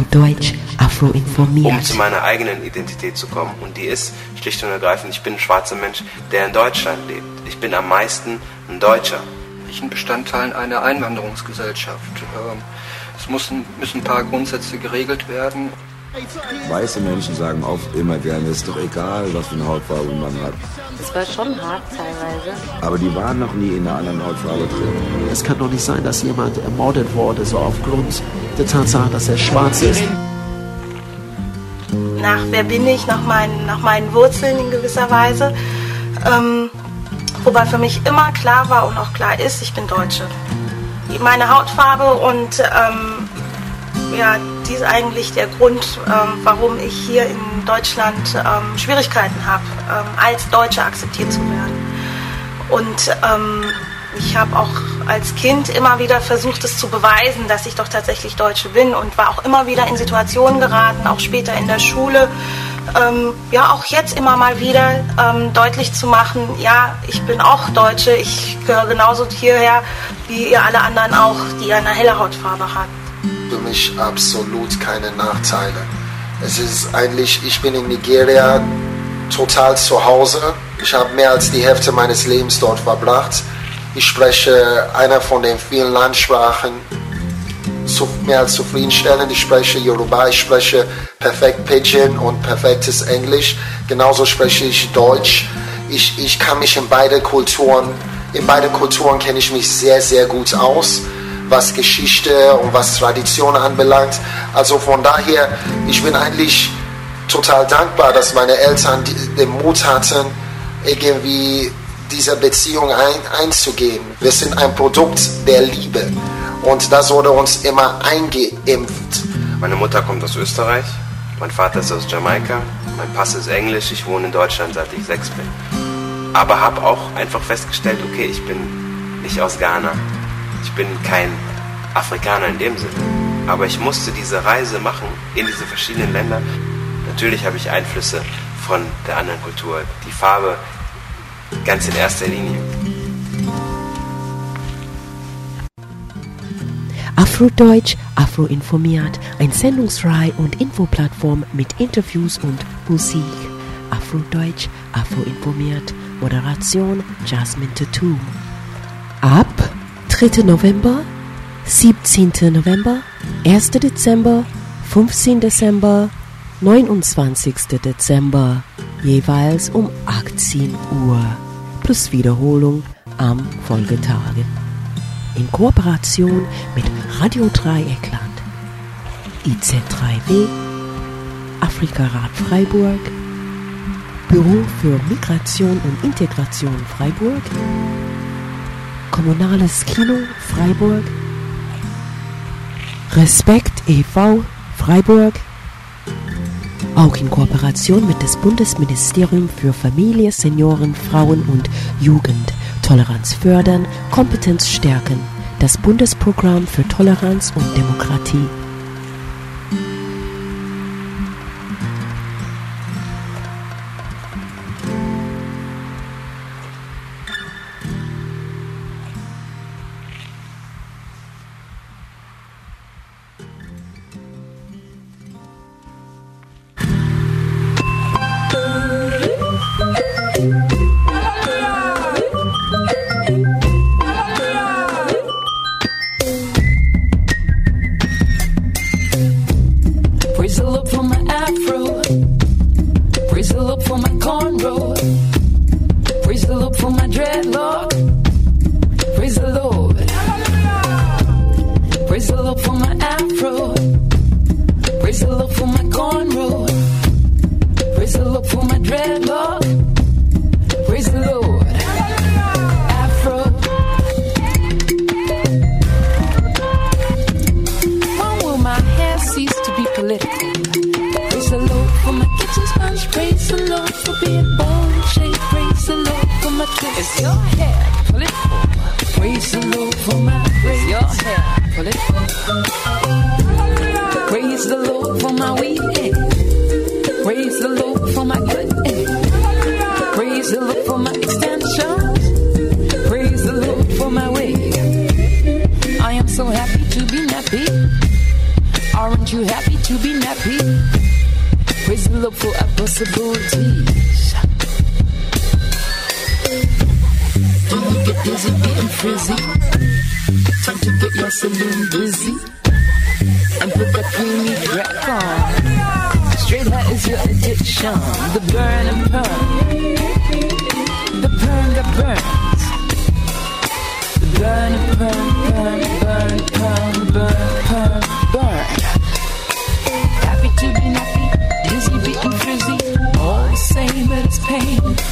Afrodeutsch, Afroinformiert. Um zu meiner eigenen Identität zu kommen. Und die ist schlicht und ergreifend, ich bin ein schwarzer Mensch, der in Deutschland lebt. Ich bin am meisten ein Deutscher. Ich bin Bestandteil einer Einwanderungsgesellschaft. Ähm, es müssen, müssen ein paar Grundsätze geregelt werden. Weiße Menschen sagen oft immer gerne, es ist doch egal, was für eine Hautfarbe man hat. Das war schon hart teilweise. Aber die waren noch nie in einer anderen Hautfarbe drin. Es kann doch nicht sein, dass jemand ermordet wurde, so aufgrund der Tatsache, dass er schwarz ist. Nach wer bin ich, nach meinen, nach meinen Wurzeln in gewisser Weise. Ähm, wobei für mich immer klar war und auch klar ist, ich bin Deutsche. Meine Hautfarbe und ähm, ja, dies ist eigentlich der Grund, ähm, warum ich hier in Deutschland ähm, Schwierigkeiten habe, ähm, als Deutsche akzeptiert zu werden. Und ähm, ich habe auch als Kind immer wieder versucht, es zu beweisen, dass ich doch tatsächlich Deutsche bin und war auch immer wieder in Situationen geraten, auch später in der Schule, ähm, ja auch jetzt immer mal wieder ähm, deutlich zu machen, ja, ich bin auch Deutsche, ich gehöre genauso hierher wie ihr alle anderen auch, die eine helle Hautfarbe hat für mich absolut keine Nachteile. Es ist eigentlich, ich bin in Nigeria total zu Hause. Ich habe mehr als die Hälfte meines Lebens dort verbracht. Ich spreche einer von den vielen Landsprachen mehr als zufriedenstellend. Ich spreche Yoruba, ich spreche perfekt Pidgin und perfektes Englisch. Genauso spreche ich Deutsch. Ich, ich kann mich in beide Kulturen, in beide Kulturen kenne ich mich sehr, sehr gut aus was Geschichte und was Tradition anbelangt. Also von daher, ich bin eigentlich total dankbar, dass meine Eltern den Mut hatten, irgendwie diese Beziehung ein, einzugehen. Wir sind ein Produkt der Liebe und das wurde uns immer eingeimpft. Meine Mutter kommt aus Österreich, mein Vater ist aus Jamaika, mein Pass ist Englisch, ich wohne in Deutschland seit ich sechs bin. Aber habe auch einfach festgestellt, okay, ich bin nicht aus Ghana, ich bin kein Afrikaner in dem Sinne. Aber ich musste diese Reise machen in diese verschiedenen Länder. Natürlich habe ich Einflüsse von der anderen Kultur. Die Farbe ganz in erster Linie. Afrodeutsch, Afroinformiert, ein Sendungsreihe und Infoplattform mit Interviews und Musik. Afrodeutsch, Afroinformiert, Moderation Jasmine Tattoo. Ab 3. November, 17. November, 1. Dezember, 15. Dezember, 29. Dezember, jeweils um 18 Uhr, plus Wiederholung am Folgetage. In Kooperation mit Radio Dreieckland, IZ3W, Afrikarat Freiburg, Büro für Migration und Integration Freiburg, Kommunales Kino Freiburg, Respekt e.V. Freiburg, auch in Kooperation mit dem Bundesministerium für Familie, Senioren, Frauen und Jugend, Toleranz fördern, Kompetenz stärken, das Bundesprogramm für Toleranz und Demokratie.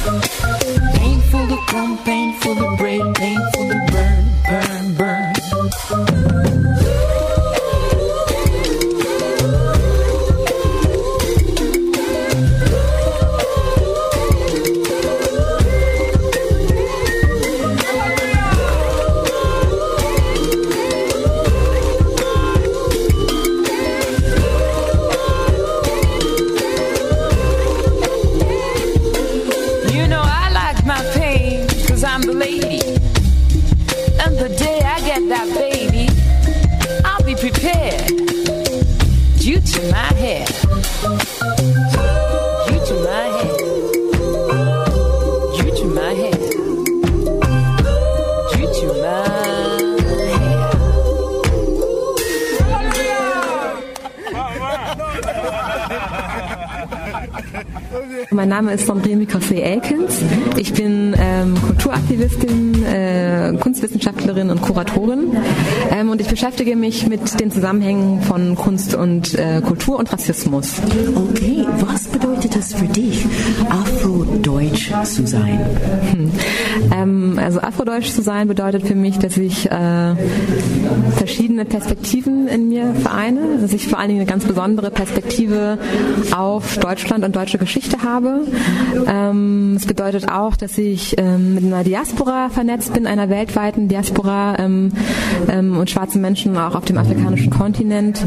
Pain for the brain, pain break. Name ist Sandrine Mikassé Elkins. Ich bin ähm, Kulturaktivistin, äh, Kunstwissenschaftlerin und Kuratorin. Ähm, und ich beschäftige mich mit den Zusammenhängen von Kunst und äh, Kultur und Rassismus. Okay, was bedeutet es für dich, Afrodeutsch zu sein? Hm. Ähm, also Afrodeutsch zu sein bedeutet für mich, dass ich äh, verschiedene Perspektiven in mir vereine, dass ich vor allen Dingen eine ganz besondere Perspektive auf Deutschland und deutsche Geschichte habe. Ähm, es bedeutet auch, dass ich ähm, mit einer Diaspora vernetzt bin, einer weltweiten Diaspora ähm, ähm, und schwarzen Menschen auch auf dem afrikanischen Kontinent.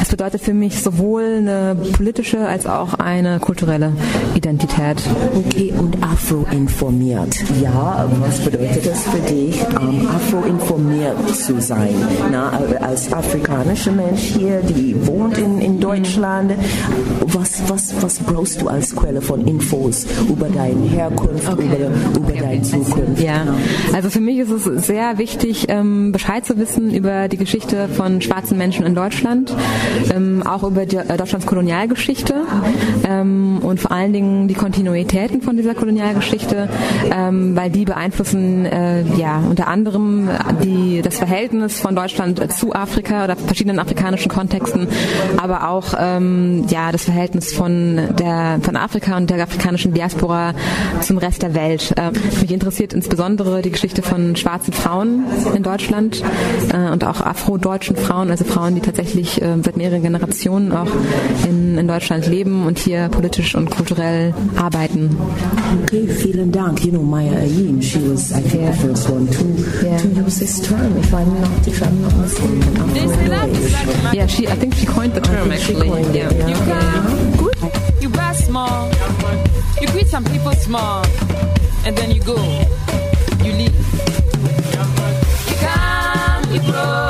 Es bedeutet für mich sowohl eine politische als auch eine kulturelle Identität. Okay, und Afro-informiert. Ja, was bedeutet es für dich, ähm, Afro-informiert zu sein? Na, als afrikanischer Mensch hier, die wohnt in, in Deutschland, was, was, was brauchst du als Quelle von Infos über deine Herkunft, Okay. über, über deine Zukunft? Ja, also für mich ist es sehr wichtig, ähm, Bescheid zu wissen über die Geschichte von schwarzen Menschen in Deutschland, ähm, auch über die, äh, Deutschlands Kolonialgeschichte ähm, und vor allen Dingen die Kontinuitäten von dieser Kolonialgeschichte, ähm, weil die beeinflussen äh, ja unter anderem die, das Verhältnis von Deutschland zu Afrika oder verschiedenen afrikanischen Kontexten, aber auch ähm, ja das Verhältnis von der von Afrika und der afrikanischen Diaspora zum Rest der Welt. Äh, mich interessiert insbesondere die Geschichte von schwarzen Frauen in Deutschland äh, und auch afrodeutschen Frauen, also Frauen, die tatsächlich äh, seit mehreren Generationen auch in, in Deutschland leben und hier politisch und kulturell arbeiten. Okay, vielen Dank. You know, Maya Ayin, she was, I think, the first one to, to use this term, if I'm not, if I'm not mistaken. Afro-Deutsch. Yeah, she. I think she coined the term actually. coined it, yeah. yeah. You come, good. You buy small. You greet some people small. And then you go. You leave. You come, you grow.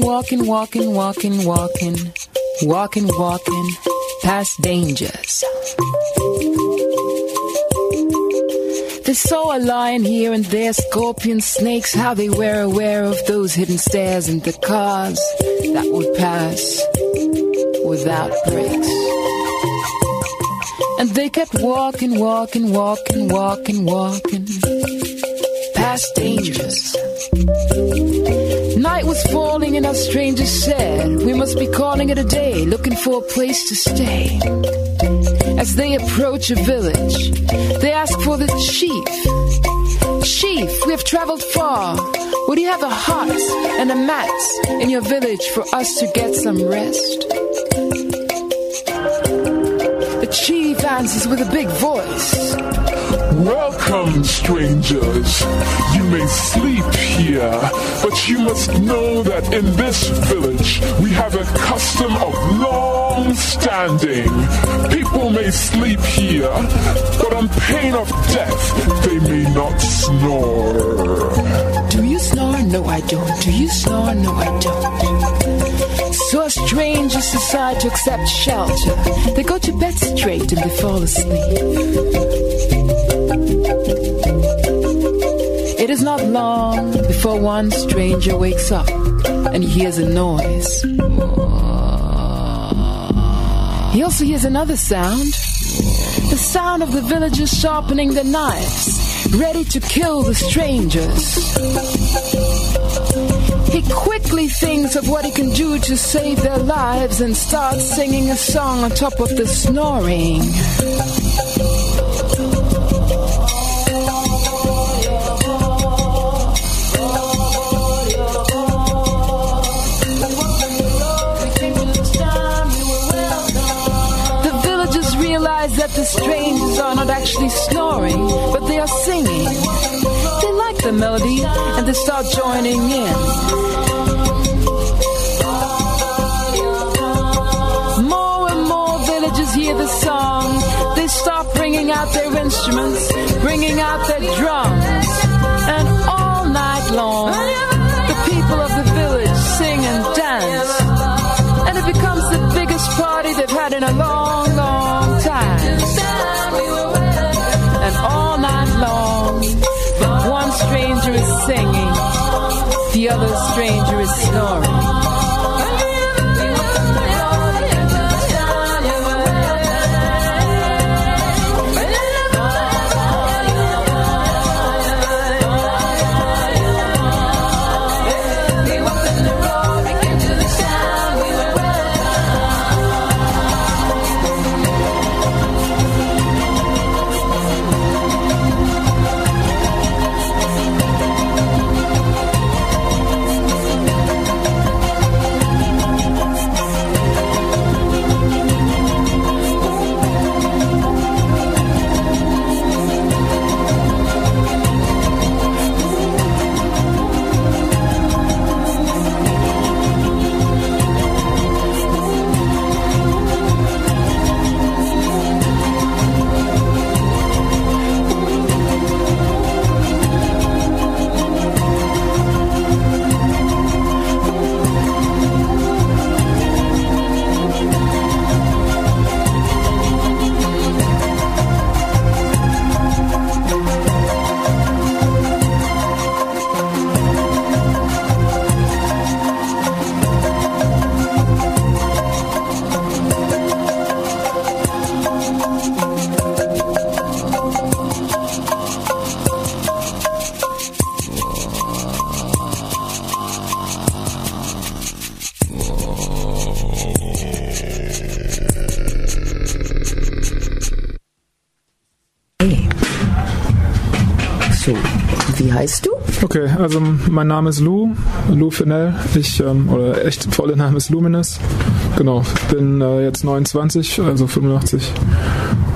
Walking, walking, walking, walking, walking, walking, walking past dangers. They saw a lion here and there, scorpions, snakes, how they were aware of those hidden stairs and the cars that would pass without brakes. And they kept walking, walking, walking, walking, walking past dangers. Night was falling and our stranger said, We must be calling it a day, looking for a place to stay. As they approach a village, they ask for the chief. Chief, we have traveled far. Would you have a hut and a mat in your village for us to get some rest? The chief answers with a big voice. Welcome, strangers. You may sleep here, but you must know that in this village we have a custom of long standing. People may sleep here, but on pain of death, they may not snore. Do you snore? No, I don't. Do you snore? No, I don't. So strangers decide to accept shelter. They go to bed straight and they fall asleep. It is not long before one stranger wakes up and he hears a noise. He also hears another sound the sound of the villagers sharpening their knives, ready to kill the strangers. He quickly thinks of what he can do to save their lives and starts singing a song on top of the snoring. The villagers realize that the strangers are not actually snoring, but they are singing. The melody and they start joining in. More and more villagers hear the song. They start bringing out their instruments, the stranger is snoring. Okay, also mein Name ist Lou, Lou Fennell. Ich, ähm, oder echt voller Name ist Luminous. Genau, bin äh, jetzt 29, also 85.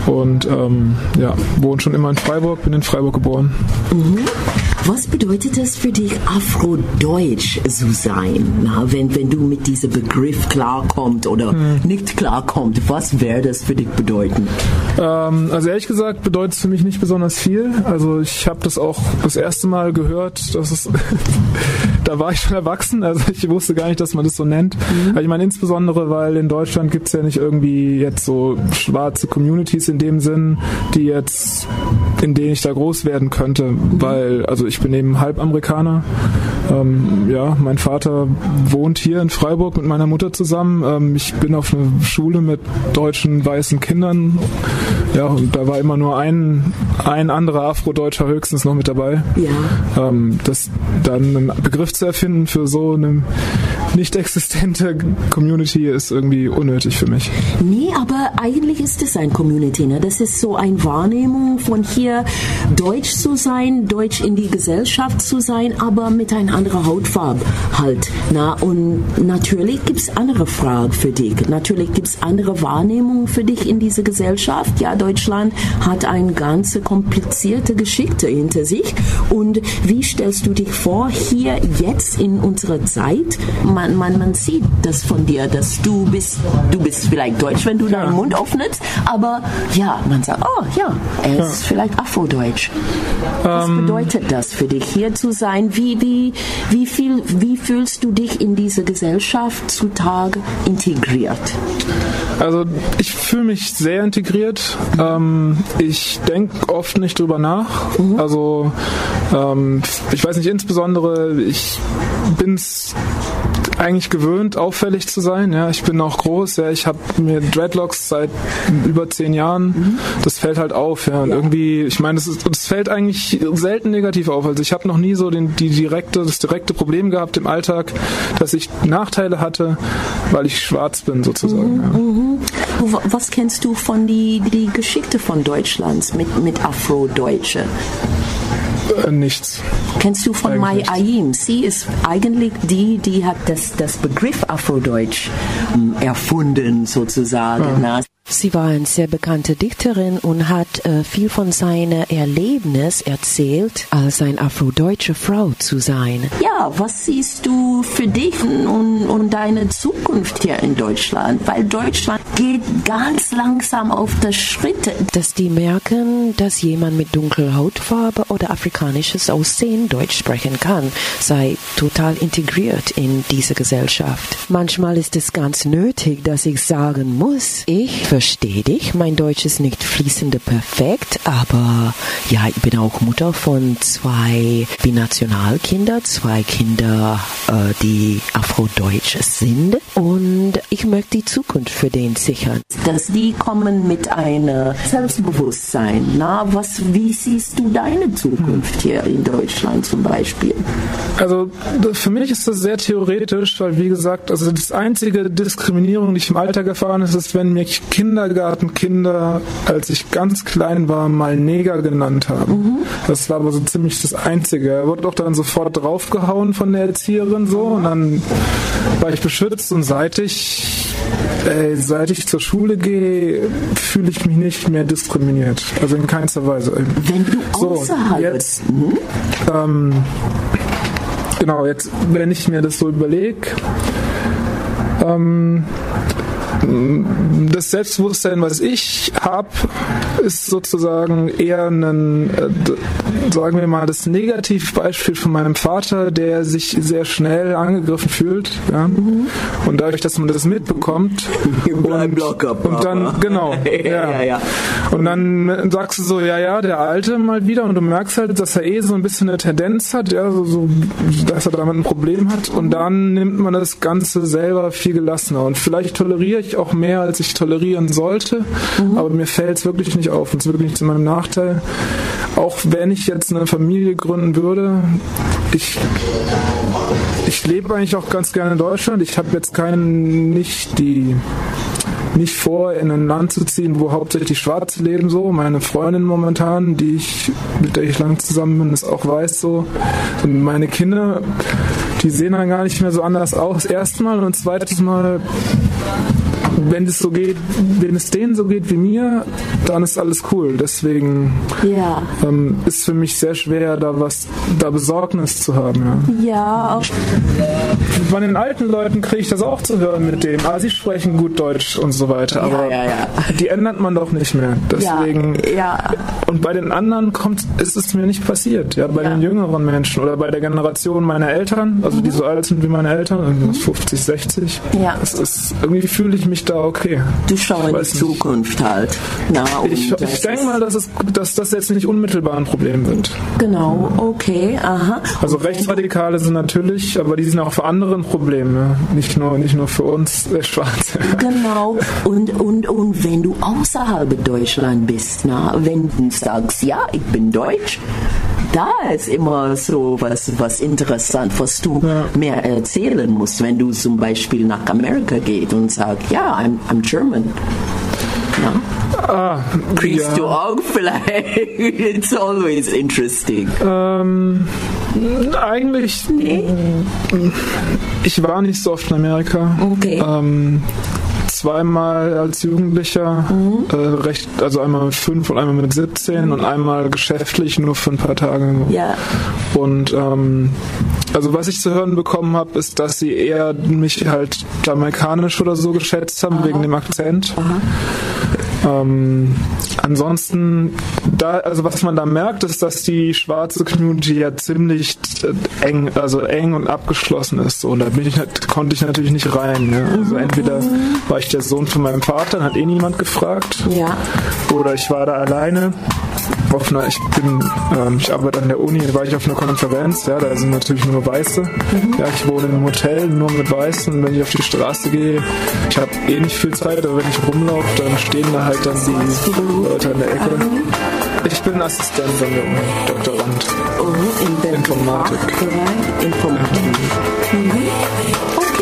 Und ähm, ja, wohne schon immer in Freiburg, bin in Freiburg geboren. Mhm. Was bedeutet es für dich, Afrodeutsch zu sein? Na, wenn, wenn du mit diesem Begriff klarkommst oder hm. nicht klarkommst, was wäre das für dich bedeuten? Ähm, also ehrlich gesagt bedeutet es für mich nicht besonders viel. Also ich habe das auch das erste Mal gehört, dass es da war ich schon erwachsen, also ich wusste gar nicht, dass man das so nennt. Mhm. Ich meine insbesondere, weil in Deutschland gibt es ja nicht irgendwie jetzt so schwarze Communities in dem Sinn, die jetzt in denen ich da groß werden könnte, mhm. weil also ich bin eben Halbamerikaner. Ähm, ja, mein Vater wohnt hier in Freiburg mit meiner Mutter zusammen. Ähm, ich bin auf einer Schule mit deutschen weißen Kindern. Ja, da war immer nur ein, ein anderer Afrodeutscher höchstens noch mit dabei. Ja. Ähm, das dann einen Begriff zu erfinden für so eine nicht existente Community ist irgendwie unnötig für mich. Nee, aber eigentlich ist es ein Community. Ne? Das ist so eine Wahrnehmung von hier, deutsch zu sein, deutsch in die Gesellschaft zu sein, aber mit einer anderen Hautfarbe halt. Na? Und natürlich gibt es andere Fragen für dich. Natürlich gibt es andere Wahrnehmungen für dich in dieser Gesellschaft. Ja, Deutschland hat eine ganz komplizierte Geschichte hinter sich. Und wie stellst du dich vor, hier jetzt in unserer Zeit? Man, man, man sieht das von dir, dass du bist, du bist vielleicht deutsch, wenn du deinen Mund öffnest, aber ja, man sagt, oh ja, er ist ja. vielleicht Afrodeutsch. Was ähm, bedeutet das für dich, hier zu sein? Wie, wie, wie, viel, wie fühlst du dich in diese Gesellschaft zutage integriert? Also ich fühle mich sehr integriert. Ähm, ich denke oft nicht drüber nach. Mhm. Also ähm, ich weiß nicht, insbesondere ich bin es eigentlich gewöhnt, auffällig zu sein. Ja, ich bin auch groß. Ja, ich habe mir Dreadlocks seit über zehn Jahren. Mhm. Das fällt halt auf. Ja, und ja. irgendwie, ich meine, das, das fällt eigentlich selten negativ auf. Also ich habe noch nie so den, die direkte, das direkte Problem gehabt im Alltag, dass ich Nachteile hatte, weil ich schwarz bin sozusagen. Mhm. Ja. Mhm. Was kennst du von die, die Geschichte von Deutschlands mit, mit Afrodeutsche? Äh, nichts. Kennst du von Mai Ayim? Sie ist eigentlich die, die hat das, das Begriff Afrodeutsch ähm, erfunden, sozusagen. Ja. Sie war eine sehr bekannte Dichterin und hat äh, viel von seiner Erlebnis erzählt, als eine afrodeutsche Frau zu sein. Ja, was siehst du für dich und, und deine Zukunft hier in Deutschland? Weil Deutschland geht ganz langsam auf das Schritte. Dass die merken, dass jemand mit dunkler Hautfarbe oder afrikanisches Aussehen Deutsch sprechen kann, sei total integriert in diese Gesellschaft. Manchmal ist es ganz nötig, dass ich sagen muss, ich verstehe dich. Mein Deutsch ist nicht fließende perfekt, aber ja, ich bin auch Mutter von zwei Binationalkinder, zwei Kinder, äh, die Afrodeutsch sind. Und ich möchte die Zukunft für den sichern. Dass die kommen mit einem Selbstbewusstsein. Na, was, wie siehst du deine Zukunft hier in Deutschland zum Beispiel? Also für mich ist das sehr theoretisch, weil wie gesagt, also das einzige Diskriminierung, die ich im Alltag erfahren habe, ist, wenn mich Kinder Kindergartenkinder, als ich ganz klein war, mal Neger genannt haben. Mhm. Das war aber so ziemlich das Einzige. Er wurde auch dann sofort draufgehauen von der Erzieherin so und dann war ich beschützt und seit ich äh, seit ich zur Schule gehe, fühle ich mich nicht mehr diskriminiert. Also in keinster Weise. Wenn du so, jetzt, mhm. ähm, genau, jetzt, wenn ich mir das so überlege, ähm, das Selbstbewusstsein, was ich habe, ist sozusagen eher ein, äh, sagen wir mal, das Negativbeispiel von meinem Vater, der sich sehr schnell angegriffen fühlt. Ja? Mhm. Und dadurch, dass man das mitbekommt und, und dann, genau, ja. ja, ja. Und dann sagst du so, ja, ja, der Alte mal wieder und du merkst halt, dass er eh so ein bisschen eine Tendenz hat, ja, so, so dass er damit ein Problem hat und dann nimmt man das Ganze selber viel gelassener und vielleicht toleriere ich auch mehr, als ich tolerieren sollte, mhm. aber mir fällt es wirklich nicht auf und es ist wirklich nicht zu meinem Nachteil. Auch wenn ich jetzt eine Familie gründen würde, ich, ich lebe eigentlich auch ganz gerne in Deutschland. Ich habe jetzt keinen, nicht die nicht vor, in ein Land zu ziehen, wo hauptsächlich Schwarze leben so. Meine Freundin momentan, die ich, mit der ich lang zusammen bin, ist auch weiß so. Und meine Kinder, die sehen dann gar nicht mehr so anders aus. Erstmal und zweites Mal wenn es so geht, wenn es denen so geht wie mir, dann ist alles cool. Deswegen Ja. ähm, ist für mich sehr schwer, da was, da Besorgnis zu haben. Ja. Ja, Bei den alten Leuten kriege ich das auch zu hören mit dem, ah, sie sprechen gut Deutsch und so weiter, aber ja, die ändert man doch nicht mehr. Deswegen, ja. und bei den anderen kommt, ist es mir nicht passiert. Ja, bei den jüngeren Menschen oder bei der Generation meiner Eltern, also die so alt sind wie meine Eltern, irgendwie 50, 60. Mhm. Ja. Es ist, irgendwie fühle ich mich da okay. du schau in die Zukunft halt. Na, und Ich, ich denke mal, dass, es, dass das jetzt nicht unmittelbar ein Problem wird. Genau, okay, aha. Also Rechtsradikale sind natürlich, aber die sind auch für andere ein Problem, ja. nicht, nur, nicht nur für uns äh, Schwarze. Genau. Und, und, und wenn du außerhalb Deutschland bist, na, wenn du sagst, ja, ich bin Deutsch, da ist immer so was, was interessant, was du mehr erzählen musst, wenn du zum Beispiel nach Amerika gehst und sagst, ja, I'm, I'm German. Na? Ah, Kriegst ja. du auch vielleicht? It's always interesting. Ähm, eigentlich. Ich war nicht so oft in Amerika. Okay. Ähm, zweimal als Jugendlicher, äh, recht, also einmal mit fünf und einmal mit 17 und einmal geschäftlich nur für ein paar Tage. Ja. Und ähm, also was ich zu hören bekommen habe, ist, dass sie eher mich halt jamaikanisch oder so geschätzt haben wegen dem Akzent. Ähm, ansonsten, da, also was man da merkt, ist, dass die schwarze Community ja ziemlich äh, eng, also eng und abgeschlossen ist. So. Und da bin ich, konnte ich natürlich nicht rein. Ne? Also entweder war ich der Sohn von meinem Vater, dann hat eh niemand gefragt. Ja. Oder ich war da alleine. Auf einer, ich bin, ähm, ich arbeite an der Uni, da war ich auf einer Konferenz, ja, da sind natürlich nur Weiße. Ja, ich wohne in einem Hotel nur mit Weißen wenn ich auf die Straße gehe, ich habe eh nicht viel Zeit, aber wenn ich rumlaufe, dann stehen da halt dann die Leute in der Ecke. Ich bin Assistent der Uni, Doktorand. Oh, in der Informatik. Informatik. Mhm. Okay.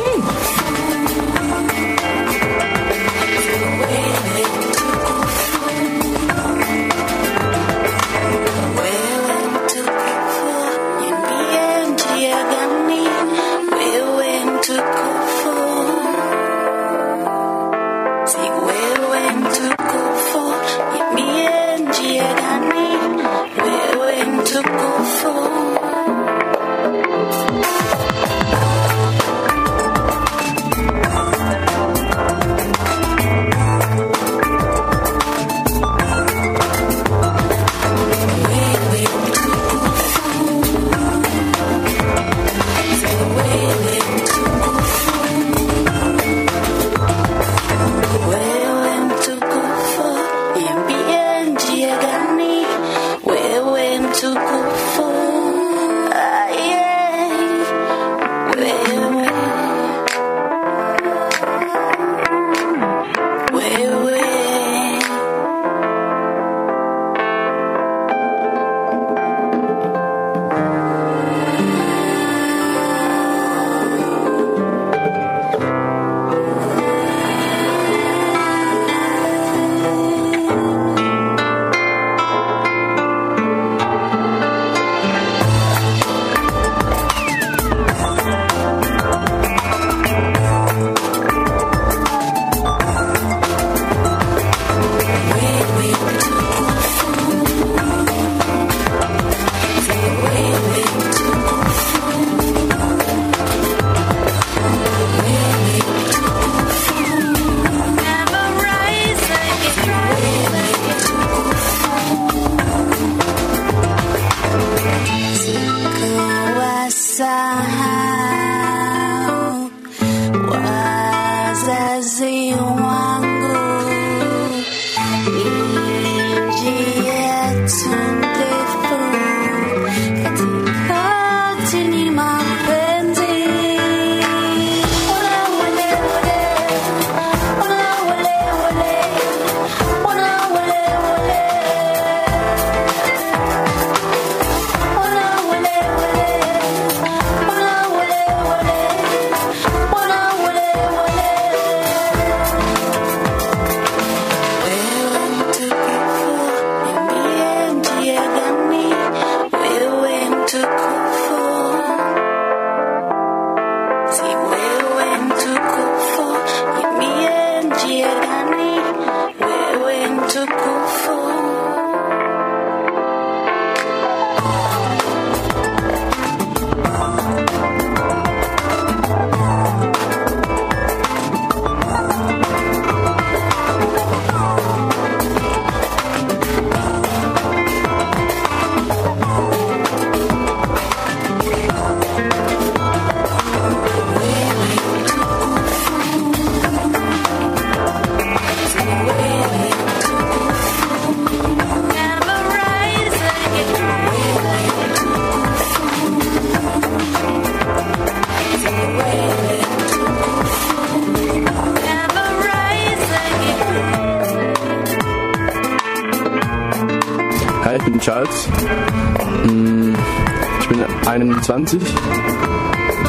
21,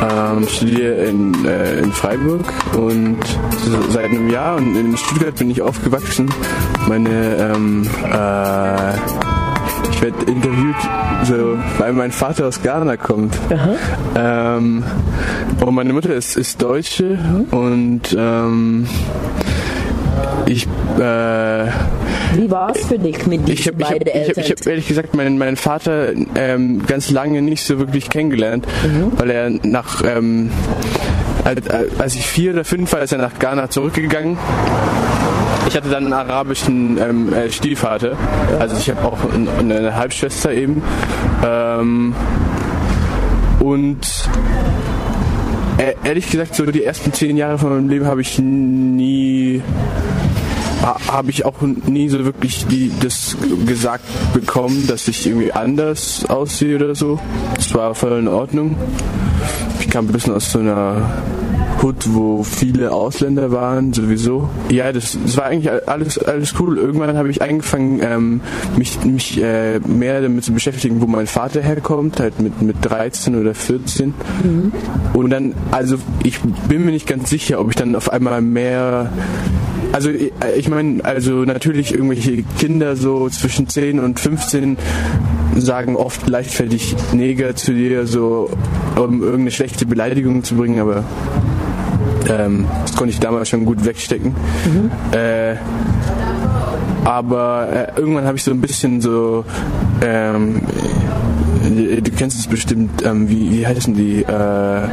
ähm, studiere in, äh, in Freiburg und seit einem Jahr und in Stuttgart bin ich aufgewachsen. Meine, ähm, äh, ich werde interviewt, so, weil mein Vater aus Ghana kommt. Ähm, und meine Mutter ist, ist Deutsche und ähm, ich äh, Wie war es für dich mit diesen habe ich hab, beiden ich hab, Eltern? ich hab ehrlich gesagt meinen, meinen Vater ähm, ganz lange nicht so wirklich kennengelernt, weil er nach, ähm, als, ich vier oder fünf war, ist er nach Ghana zurückgegangen. Ich hatte dann einen arabischen ähm, äh, Stiefvater, also ich habe auch ein- eine Halbschwester eben. Ähm, und äh, ehrlich gesagt, so die ersten zehn Jahre von meinem Leben habe ich nie habe ich auch nie so wirklich die, das gesagt bekommen, dass ich irgendwie anders aussehe oder so. Das war voll in Ordnung. Ich kam ein bisschen aus so einer Hood, wo viele Ausländer waren, sowieso. Ja, das, das war eigentlich alles, alles cool. Irgendwann habe ich angefangen, ähm, mich, mich äh, mehr damit zu beschäftigen, wo mein Vater herkommt, halt mit, mit 13 oder 14. Und dann, also ich bin mir nicht ganz sicher, ob ich dann auf einmal mehr also ich- ich meine, also natürlich irgendwelche Kinder so zwischen 10 und 15 sagen oft leichtfertig Neger zu dir, so um irgendeine schlechte Beleidigung zu bringen, aber ähm, das konnte ich damals schon gut wegstecken. Äh, aber äh, irgendwann habe ich so ein bisschen so, ähm, äh, du kennst es bestimmt, ähm, wie, wie heißen die? Äh,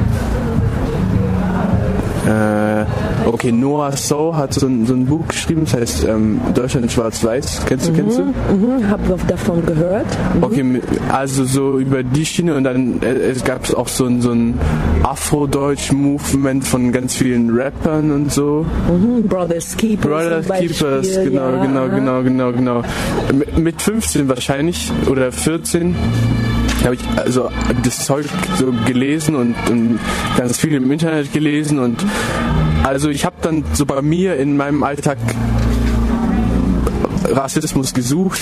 äh, okay, Noah So hat so ein, so ein Buch geschrieben, das heißt ähm, Deutschland in Schwarz-Weiß. Kennst du, kennst du? Mhm, hab davon gehört. Okay, mit- also so über die Schiene und dann äh, es gab auch so ein, so ein Afro-Deutsch-Movement von ganz vielen Rappern und so. Mhm, Brothers Keepers. Brothers zum Beispiel, Keepers, genau, ja, genau, genau, genau, genau. Mit- Mit 15 wahrscheinlich oder 14 habe ich also das Zeug so gelesen und, und ganz viel im Internet gelesen und also ich habe dann so bei mir in meinem Alltag Rassismus gesucht.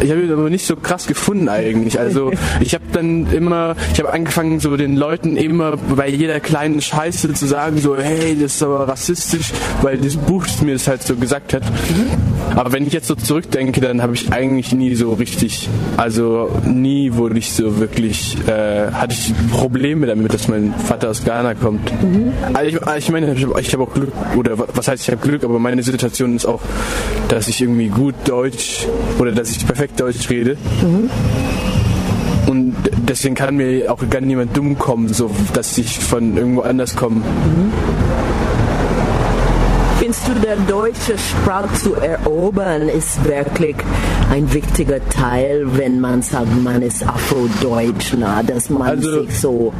Ich habe ihn aber nicht so krass gefunden eigentlich. Also ich habe dann immer, ich habe angefangen so den Leuten immer bei jeder kleinen Scheiße zu sagen so, hey, das ist aber rassistisch, weil das Buch mir das halt so gesagt hat. Aber wenn ich jetzt so zurückdenke, dann habe ich eigentlich nie so richtig, also nie wurde ich so wirklich, äh, hatte ich Probleme damit, dass mein Vater aus Ghana kommt. Also ich, ich meine, ich habe auch Glück, oder wa- was heißt, ich habe Glück, aber meine Situation ist auch, dass ich irgendwie gut Deutsch oder dass ich perfekt Deutsch rede. Und deswegen kann mir auch gar niemand dumm kommen, so dass ich von irgendwo anders komme. Findest du, der deutsche Sprache zu erobern ist wirklich ein wichtiger Teil, wenn man sagt, man ist Afrodeutsch, na, dass man Also- sich so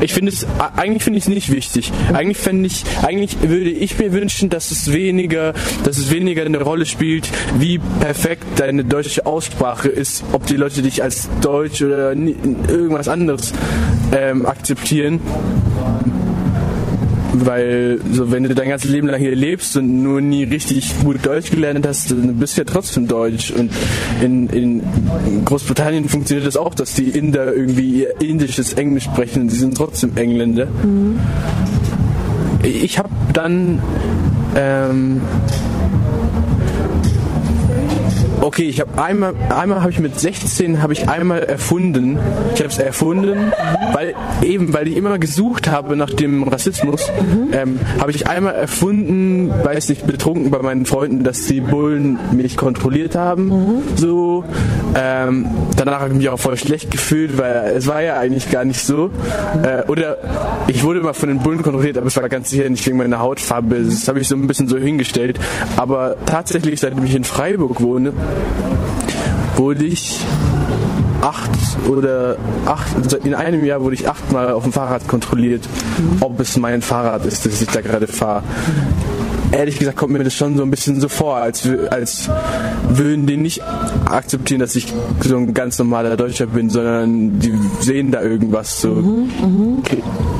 Ich finde es, eigentlich finde ich es nicht wichtig. Eigentlich fände ich, eigentlich würde ich mir wünschen, dass es weniger, dass es weniger eine Rolle spielt, wie perfekt deine deutsche Aussprache ist, ob die Leute dich als Deutsch oder irgendwas anderes ähm, akzeptieren. Weil, so, wenn du dein ganzes Leben lang hier lebst und nur nie richtig gut Deutsch gelernt hast, dann bist du ja trotzdem Deutsch. Und in, in Großbritannien funktioniert das auch, dass die Inder irgendwie ihr indisches Englisch sprechen und sie sind trotzdem Engländer. Ich habe dann ähm, Okay, ich habe einmal, einmal habe ich mit 16 habe ich einmal erfunden. Ich habe es erfunden, weil eben, weil ich immer gesucht habe nach dem Rassismus, ähm, habe ich einmal erfunden, weiß nicht, betrunken bei meinen Freunden, dass die Bullen mich kontrolliert haben. So, ähm, danach habe ich mich auch voll schlecht gefühlt, weil es war ja eigentlich gar nicht so. Äh, oder ich wurde mal von den Bullen kontrolliert, aber es war ganz sicher nicht wegen meiner Hautfarbe. Das habe ich so ein bisschen so hingestellt. Aber tatsächlich, seitdem ich in Freiburg wohne, wurde ich acht oder acht, also in einem Jahr wurde ich achtmal auf dem Fahrrad kontrolliert, ob es mein Fahrrad ist, das ich da gerade fahre. Ehrlich gesagt kommt mir das schon so ein bisschen so vor, als, als würden die nicht akzeptieren, dass ich so ein ganz normaler Deutscher bin, sondern die sehen da irgendwas so.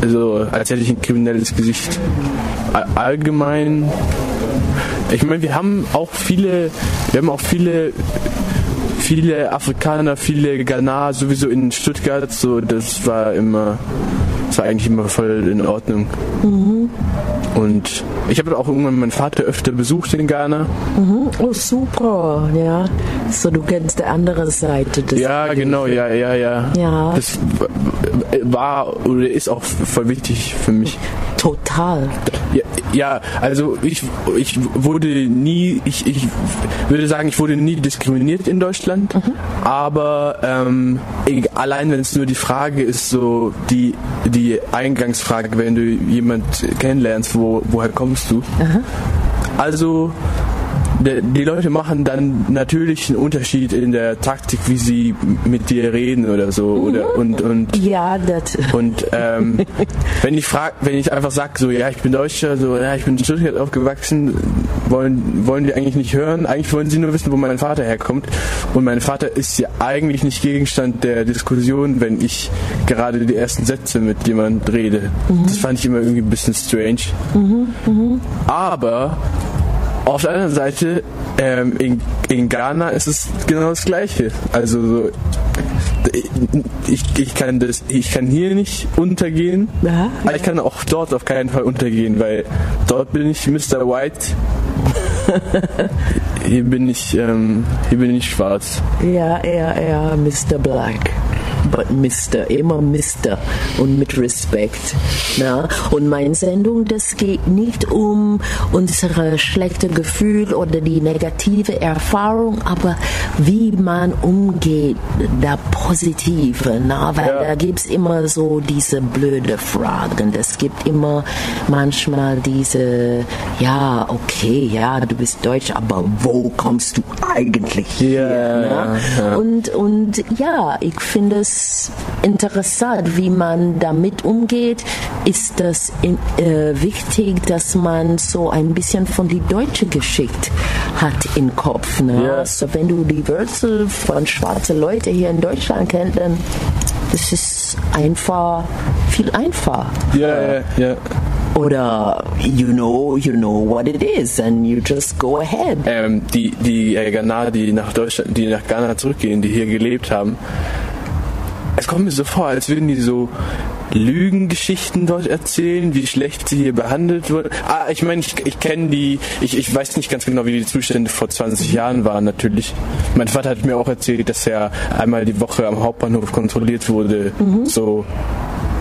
Also als hätte ich ein kriminelles Gesicht. All- Allgemein, ich meine, wir haben auch viele, wir haben auch viele viele Afrikaner, viele Ghana, sowieso in Stuttgart, so das war immer, das war eigentlich immer voll in Ordnung. Mhm. Und ich habe auch irgendwann meinen Vater öfter besucht in Ghana. Mhm. Oh, super, ja. So, du kennst die andere Seite des Ja, genau, ja, ja, ja. Ja. Das war oder ist auch voll wichtig für mich. Total. Ja, ja also ich, ich wurde nie, ich, ich würde sagen, ich wurde nie diskriminiert in Deutschland, aber ähm, allein wenn es nur die Frage ist, so die, die Eingangsfrage, wenn du jemand kennenlernst, wo, woher kommst du? Also die, Leute machen dann natürlich einen Unterschied in der Taktik, wie sie mit dir reden oder so. Oder, und, und, Ja, das. und ähm, wenn ich frag, wenn ich einfach sage, so ja, ich bin Deutscher, so ja, ich bin in Stuttgart aufgewachsen, wollen wollen die eigentlich nicht hören. Eigentlich wollen sie nur wissen, wo mein Vater herkommt. Und mein Vater ist ja eigentlich nicht Gegenstand der Diskussion, wenn ich gerade die ersten Sätze mit jemandem rede. Das fand ich immer irgendwie ein bisschen strange. Mhm, mhm. Aber auf der anderen Seite, ähm, in, in Ghana ist es genau das Gleiche. Also so, ich, ich, kann das, ich kann hier nicht untergehen, aber ich kann auch dort auf keinen Fall untergehen, weil dort bin ich Mr. White. hier bin ich, ähm, hier bin ich schwarz. Ja, ja, ja, Mr. Black. Mr. Immer Mr. Und mit Respekt. Na? Und meine Sendung, das geht nicht um unsere schlechte Gefühl oder die negative Erfahrung, aber wie man umgeht, da Positive. Na? Weil da gibt es immer so diese blöde Fragen. Es gibt immer manchmal diese, ja, okay, ja, du bist Deutsch, aber wo kommst du eigentlich her? ja. Und, und ja, ich finde es interessant, wie man damit umgeht. Ist das in, äh, wichtig, dass man so ein bisschen von die deutsche Geschichte hat im Kopf. Ne? Ja. So, wenn du die Wurzel von schwarzen Leuten hier in Deutschland kennst, dann das ist einfach viel einfacher. Ja, ja, ja. Oder you know, you know what it is and you just go ahead. Ähm, die die äh, Ghana, die nach Deutschland, die nach Ghana zurückgehen, die hier gelebt haben, es kommt mir so vor, als würden die so Lügengeschichten dort erzählen, wie schlecht sie hier behandelt wurden. Ah, ich meine, ich, ich kenne die, ich, ich weiß nicht ganz genau, wie die Zustände vor 20 Jahren waren, natürlich. Mein Vater hat mir auch erzählt, dass er einmal die Woche am Hauptbahnhof kontrolliert wurde. So,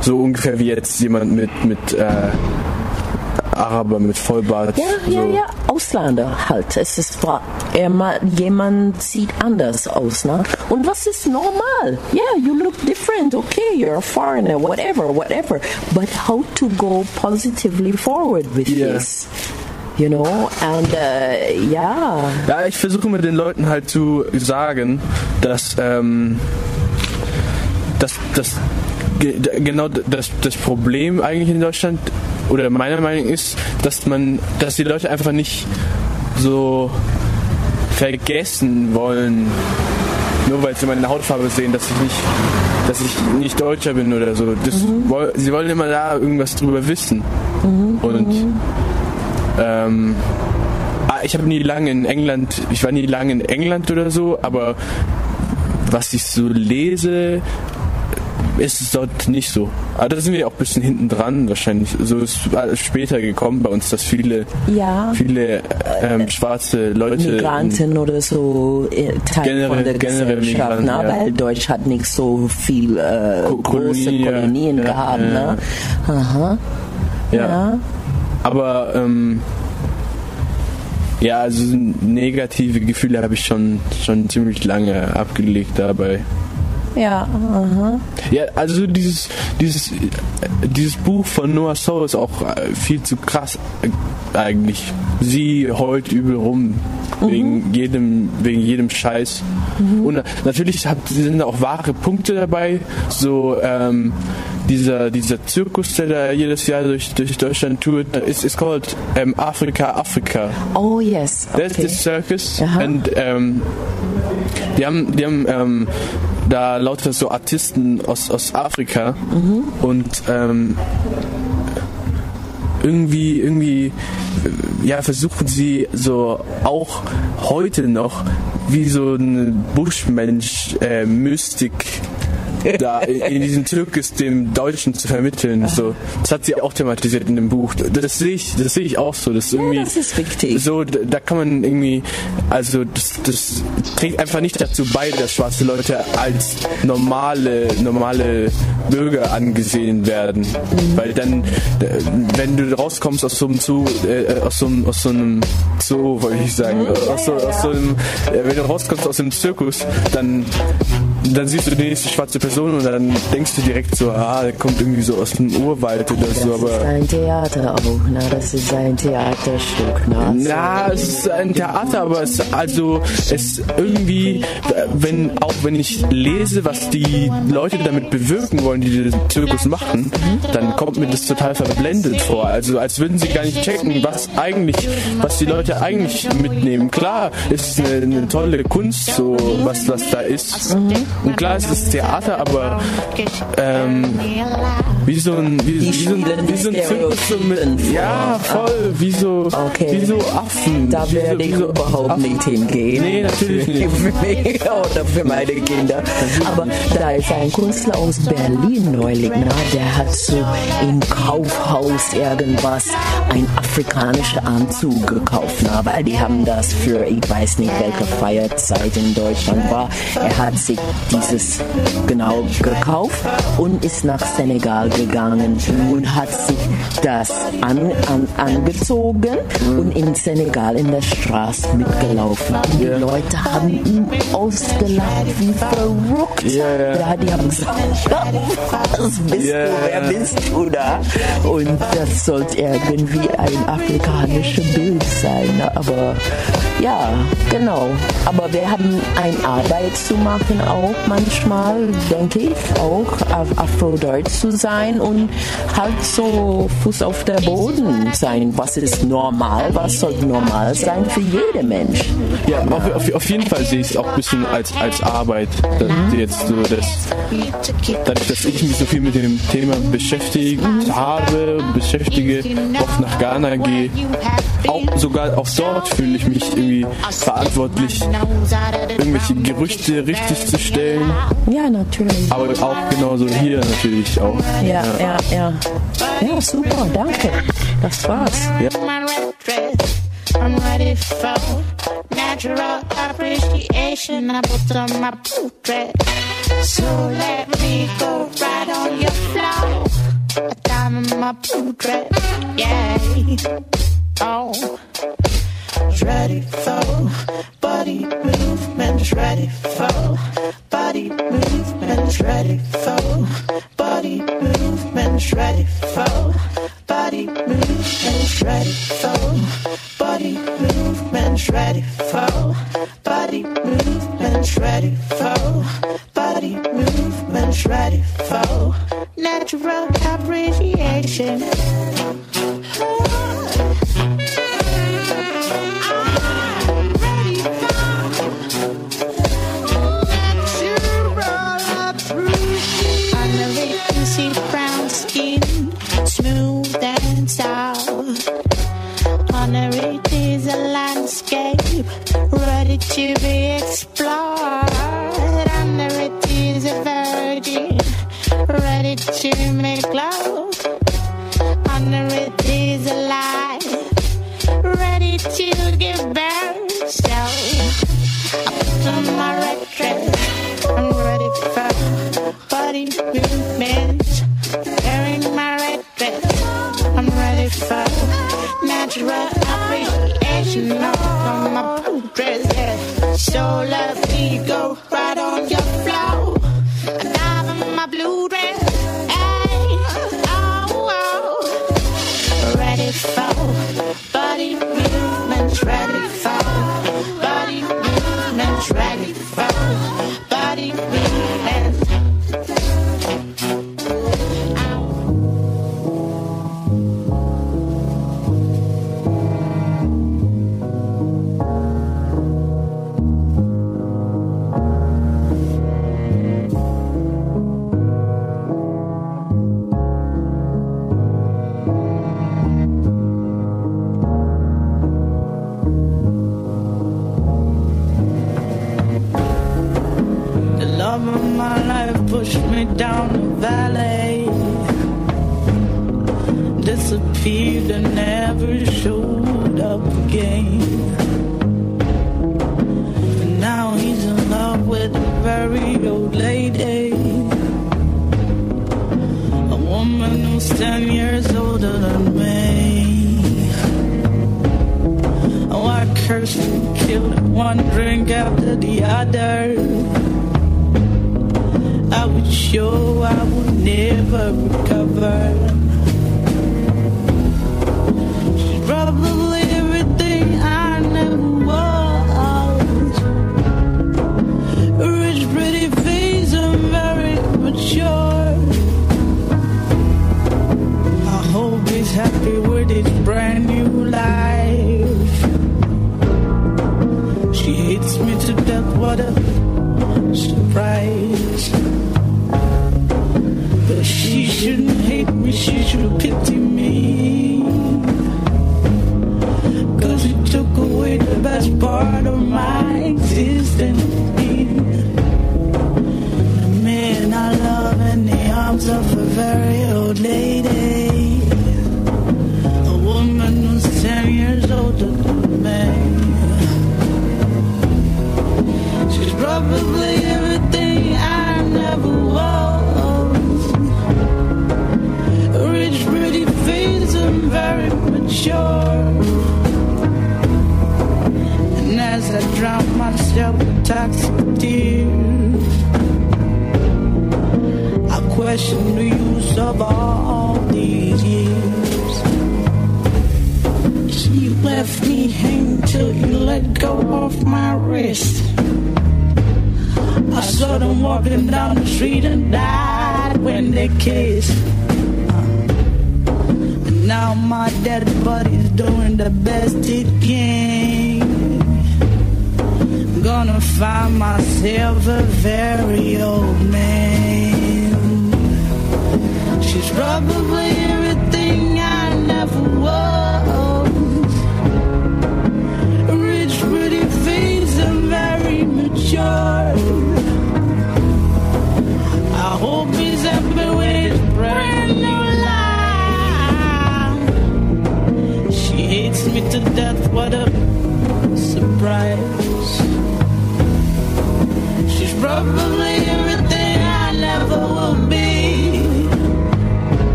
so ungefähr wie jetzt jemand mit, mit äh, Araber mit Vollbart. Ja, so. ja, ja, Ausländer halt. Es ist wahr. Er mal, jemand sieht anders aus, ne? Und was ist normal? Yeah, you look different. Okay, you're a foreigner, whatever, whatever. But how to go positively forward with Yeah. this? You know, and uh, ja. Ja, ich versuche mit den Leuten halt zu sagen, dass, ähm, dass, dass genau das, das Problem eigentlich in Deutschland oder meiner Meinung ist, dass man, dass die Leute einfach nicht so vergessen wollen, nur weil sie meine Hautfarbe sehen, dass ich nicht, dass ich nicht Deutscher bin oder so. Das woll, sie wollen immer da irgendwas drüber wissen. Und ähm, ah, ich habe nie lange in England, ich war nie lange in England oder so, aber was ich so lese, ist es dort nicht so. Aber da sind wir auch ein bisschen hinten dran wahrscheinlich. So ist später gekommen bei uns, dass viele, Ja. viele ähm, schwarze Leute Migranten oder so äh, Teil Generell- von der generell Gesellschaft, ne? ja. weil Deutsch hat nicht so viel äh, Ko- große Kolonien, ja. Kolonien Ja, gehabt. Ne? Aha. Ja. Ja. Aber ähm, ja, also negative Gefühle habe ich schon schon ziemlich lange abgelegt dabei. Ja, aha. Ja, also dieses, dieses, dieses Buch von Noah Soul ist auch äh, viel zu krass äh, eigentlich. Sie heult übel rum wegen jedem, wegen jedem Scheiß. Und na- natürlich sind auch wahre Punkte dabei. So ähm, dieser, dieser Zirkus, der da jedes Jahr durch, durch Deutschland tourt, ist, ist called ähm, Afrika Afrika. Oh yes. That's Okay. the circus. Und ähm, die haben, die haben ähm, da lauter so Artisten aus, aus Afrika und ähm, irgendwie, irgendwie ja, versuchen sie so auch heute noch wie so ein Buschmensch äh, Mystik da in diesem Türkis dem Deutschen zu vermitteln. So, das hat sie auch thematisiert in dem Buch. Das sehe ich, das sehe ich auch so. Das ist irgendwie das ist wichtig. so, da kann man irgendwie, also das, das trägt einfach nicht dazu bei, dass schwarze Leute als normale, normale Bürger angesehen werden. Weil dann, wenn du rauskommst aus so einem Zoo, äh, aus so einem, aus so einem Zoo, wollte ich sagen, aus so, aus so einem, äh, wenn du rauskommst aus dem Zirkus, dann dann siehst du die nächste schwarze Person und dann denkst du direkt so, ah, der kommt irgendwie so aus dem Urwald oder so, Das ist aber. ein Theater auch, na, das ist ein Theaterstück, na. Na, es ist ein Theater, aber es also es irgendwie, wenn auch wenn ich lese, was die Leute damit bewirken wollen, die den Zirkus machen, dann kommt mir das total verblendet vor. Also als würden sie gar nicht checken, was eigentlich, was die Leute eigentlich mitnehmen. Klar, ist eine, eine tolle Kunst, so was was da ist. Und klar, es ist Theater, aber ähm, wie so ein wie, wie so ein, wie so ein Zirkus so mit, ja voll wie so wie so Affen. Da werde ich so überhaupt nicht hingehen. Nee, natürlich nicht. Für mich oder für meine Kinder. Aber da ist ein Künstler aus Berlin neulich, na, der hat so im Kaufhaus irgendwas, ein afrikanischer Anzug gekauft, na, weil die haben das für, ich weiß nicht, welche Feierzeit in Deutschland war. Er hat sich dieses genau gekauft und ist nach Senegal gegangen und hat sich das an, an, angezogen und in Senegal in der Straße mitgelaufen. Und die Leute haben ihn ausgelacht wie verrückt. Ja, die haben gesagt, was bist du, wer bist du da? Und das sollte irgendwie ein afrikanisches Bild sein. ne? Aber ja, genau. Aber wir haben eine Arbeit zu machen auch manchmal, denke ich, auch Af- Afrodeutsch zu sein und halt so Fuß auf der Boden sein. Was ist normal? Was sollte normal sein für jeden Mensch? Ja, auf, auf, auf jeden Fall sehe ich es auch ein bisschen als, als Arbeit. Dass jetzt so das, dadurch, dass ich mich so viel mit dem Thema beschäftigt habe, beschäftige, oft nach Ghana gehe, auch sogar auch dort fühle ich mich irgendwie verantwortlich, irgendwelche Gerüchte richtig zu stellen. Ja, natürlich. Aber auch genauso hier natürlich auch. Ja, ja, ja. Ja, super, danke. Das war's. Ja. my red dress. I'm ready for natural appreciation. I put on my blue dress. So let me go right on your floor. Down in my blue dress. Yeah. Oh. Ready for body movements. Ready for body movements. Ready for body movements. Ready for body movements. Ready for body movements. Ready for body movements. Ready for body movements. Ready for natural appreciation. To be explored. Under it is a virgin ready to make love. Under it is a life ready to give birth. So I put on my red dress. I'm ready for body movements. Wearing my red dress. I'm ready for natural appreciation of my dress. So let me go She hates me to death, what a surprise. But she shouldn't hate me, she should pity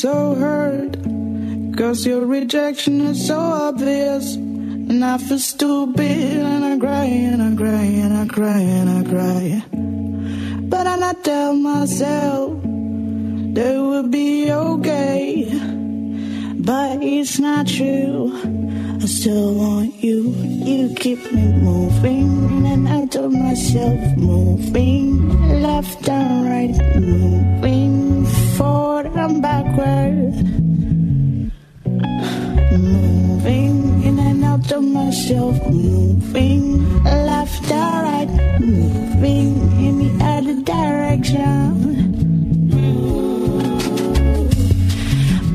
so hurt. Cause your rejection is so obvious. And I feel stupid and I cry and I cry and I cry and I cry. But I tell myself that it will be okay. But it's not true. I still want you. You keep me moving. And I tell myself moving left and right. Moving forward and backward. Moving in and out of myself. Moving left and right. Moving in the other direction.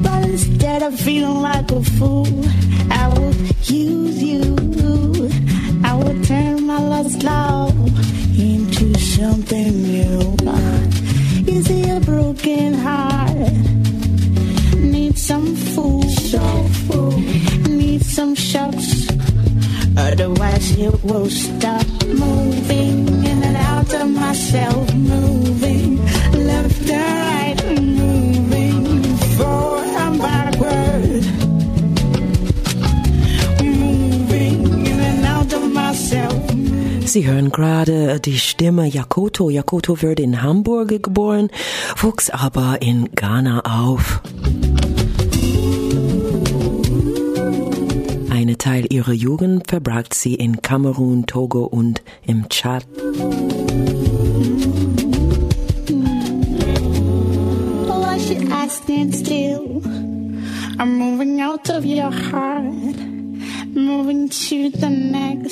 But instead of feeling like a fool, I will use you. I will turn my lost love Otherwise, it will stop moving in and out of myself, moving left and right, moving forward and backward, moving in and out of myself. Sie hören gerade die Stimme Yakoto. Yakoto wurde in Hamburg geboren, wuchs aber in Ghana auf. Eine Teil ihrer Jugend verbrachte sie in Kamerun, Togo und im Tschad. I stand still? I'm moving out of your heart,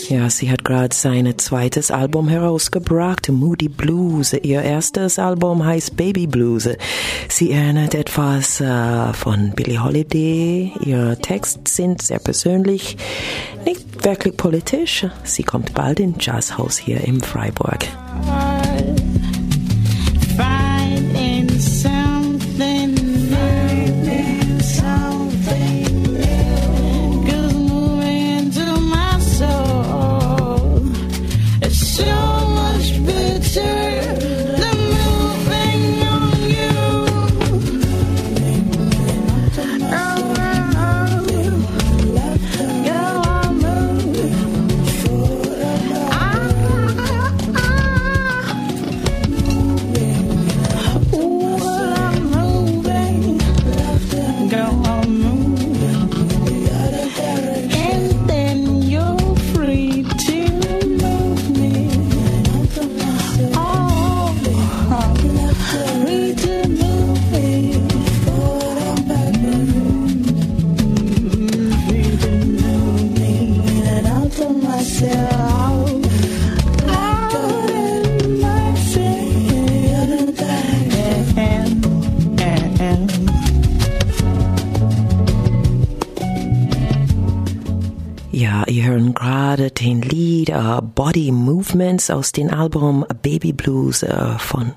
Ja, sie hat gerade sein zweites Album herausgebracht, Moody Blues. Ihr erstes Album heißt Baby Blues. Sie erinnert etwas äh, von Billie Holiday. Ihre Texte sind sehr persönlich, nicht wirklich politisch. Sie kommt bald in Jazzhaus hier im Freiburg. Body Movements aus dem Album Baby Blues äh, von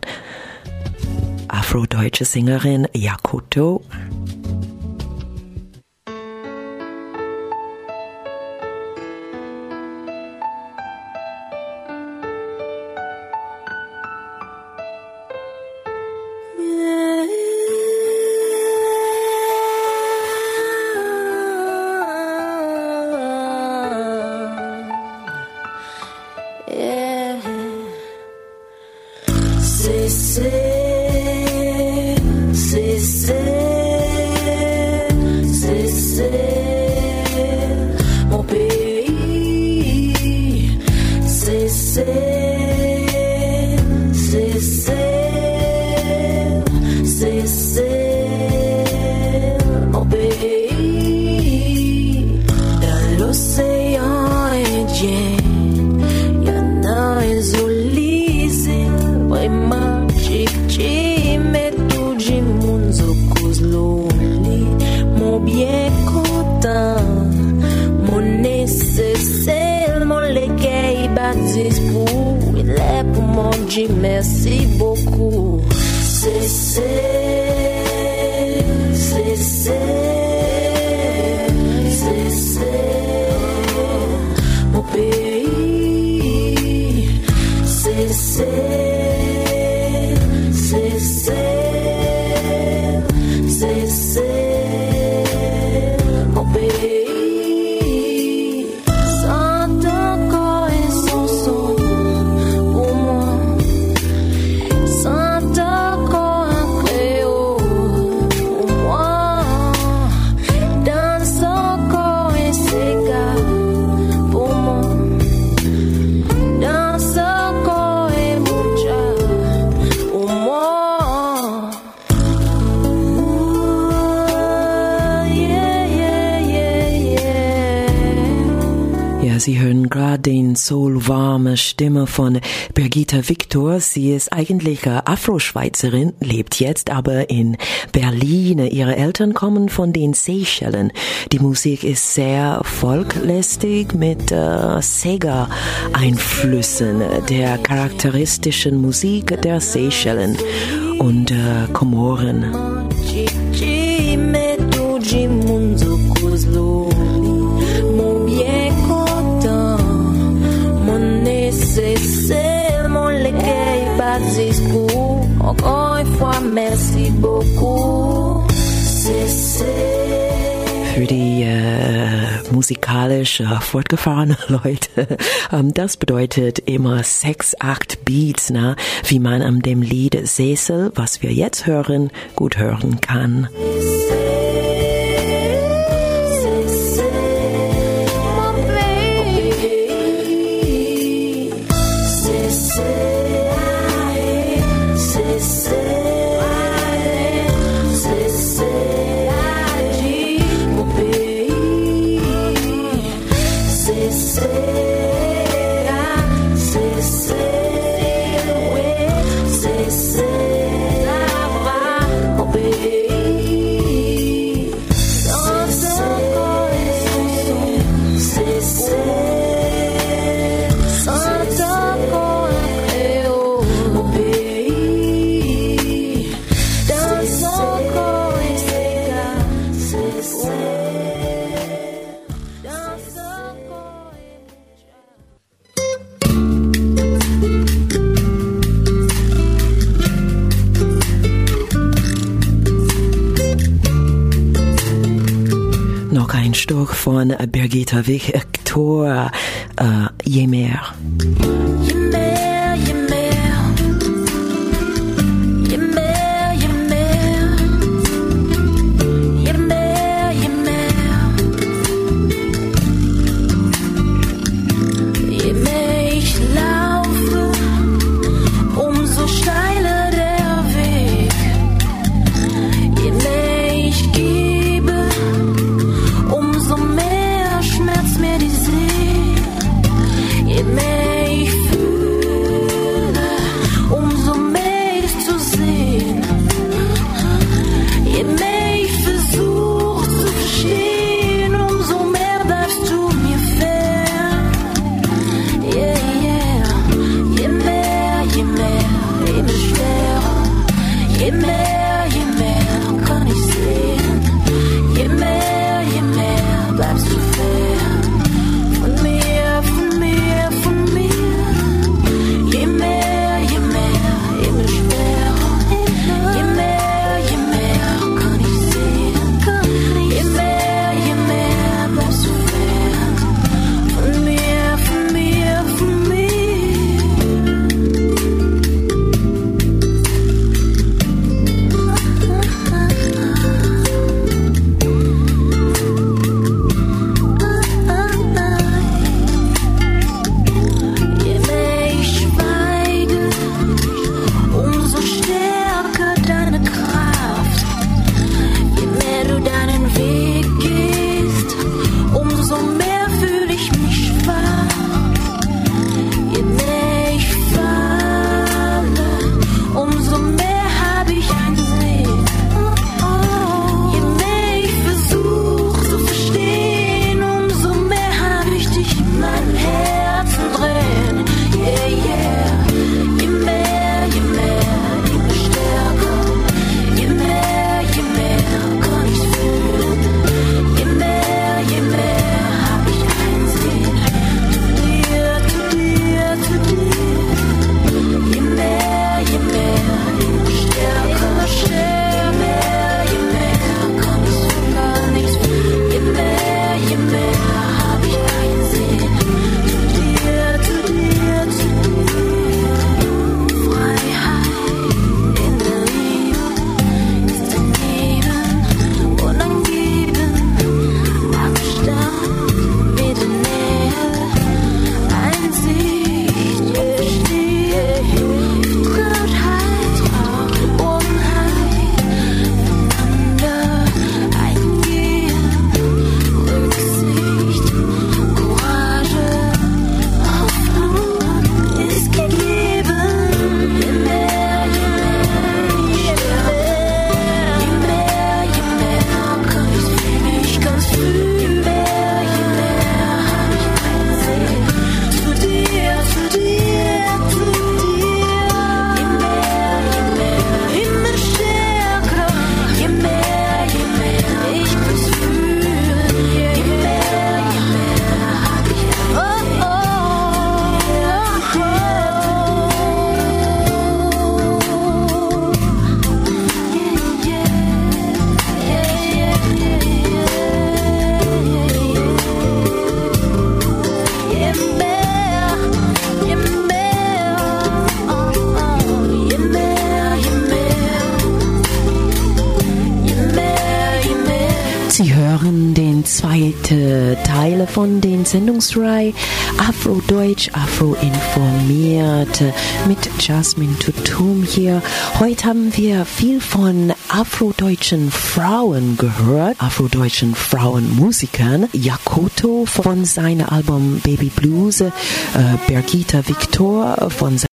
afrodeutsche Sängerin Yakoto. Baptise pour Il est pour Dieu merci beaucoup. C'est c'est C'est c'est den soulwarme Stimme von Birgitta Victor. Sie ist eigentlich Afro-Schweizerin, lebt jetzt aber in Berlin. Ihre Eltern kommen von den Seychellen. Die Musik ist sehr folklästig mit äh, Sega-Einflüssen der charakteristischen Musik der Seychellen und äh, Komoren. Pour Encore une fois merci beaucoup Für die äh, musikalisch äh, fortgefahrene Leute. Ähm, das bedeutet immer sechs, acht Beats, na, wie man an dem Lied Sesel, was wir jetzt hören, gut hören kann. Noch von Birgitta Victor, äh, Je von den Sendungsreihe Afrodeutsch, Afro-informiert mit Jasmine Tutum hier. Heute haben wir viel von afrodeutschen Frauen gehört, afrodeutschen Frauenmusikern. Yakoto von seinem Album Baby Blues, äh, Bergita Victor von